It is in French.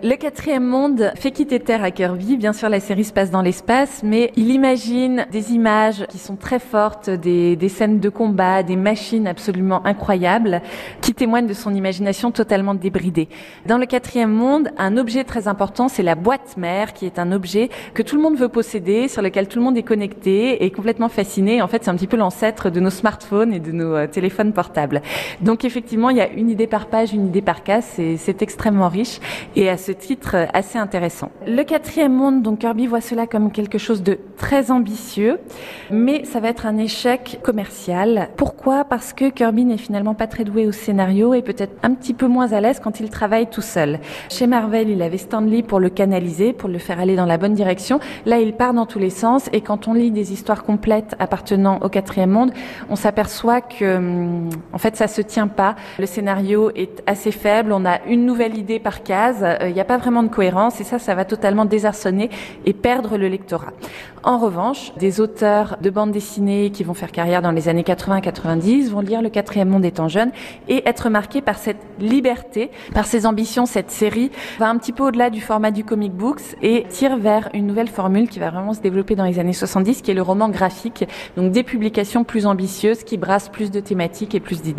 Le quatrième monde fait quitter Terre à Kirby. Bien sûr, la série se passe dans l'espace, mais il imagine des images qui sont très fortes, des, des, scènes de combat, des machines absolument incroyables, qui témoignent de son imagination totalement débridée. Dans le quatrième monde, un objet très important, c'est la boîte mère, qui est un objet que tout le monde veut posséder, sur lequel tout le monde est connecté et complètement fasciné. En fait, c'est un petit peu l'ancêtre de nos smartphones et de nos euh, téléphones portables. Donc, effectivement, il y a une idée par page, une idée par case. C'est extrêmement riche. Et à titre assez intéressant. Le quatrième monde, donc Kirby voit cela comme quelque chose de très ambitieux, mais ça va être un échec commercial. Pourquoi? Parce que Kirby n'est finalement pas très doué au scénario et peut-être un petit peu moins à l'aise quand il travaille tout seul. Chez Marvel, il avait Stanley pour le canaliser, pour le faire aller dans la bonne direction. Là, il part dans tous les sens et quand on lit des histoires complètes appartenant au quatrième monde, on s'aperçoit que, hum, en fait, ça se tient pas. Le scénario est assez faible. On a une nouvelle idée par case. Euh, n'y a pas vraiment de cohérence et ça, ça va totalement désarçonner et perdre le lectorat. En revanche, des auteurs de bandes dessinées qui vont faire carrière dans les années 80-90 vont lire Le quatrième monde étant jeune et être marqués par cette liberté, par ses ambitions. Cette série va un petit peu au-delà du format du comic books et tire vers une nouvelle formule qui va vraiment se développer dans les années 70, qui est le roman graphique. Donc des publications plus ambitieuses qui brassent plus de thématiques et plus d'idées.